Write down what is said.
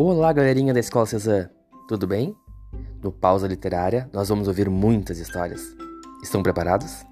Olá, galerinha da Escola Cezanne, tudo bem? No Pausa Literária, nós vamos ouvir muitas histórias. Estão preparados?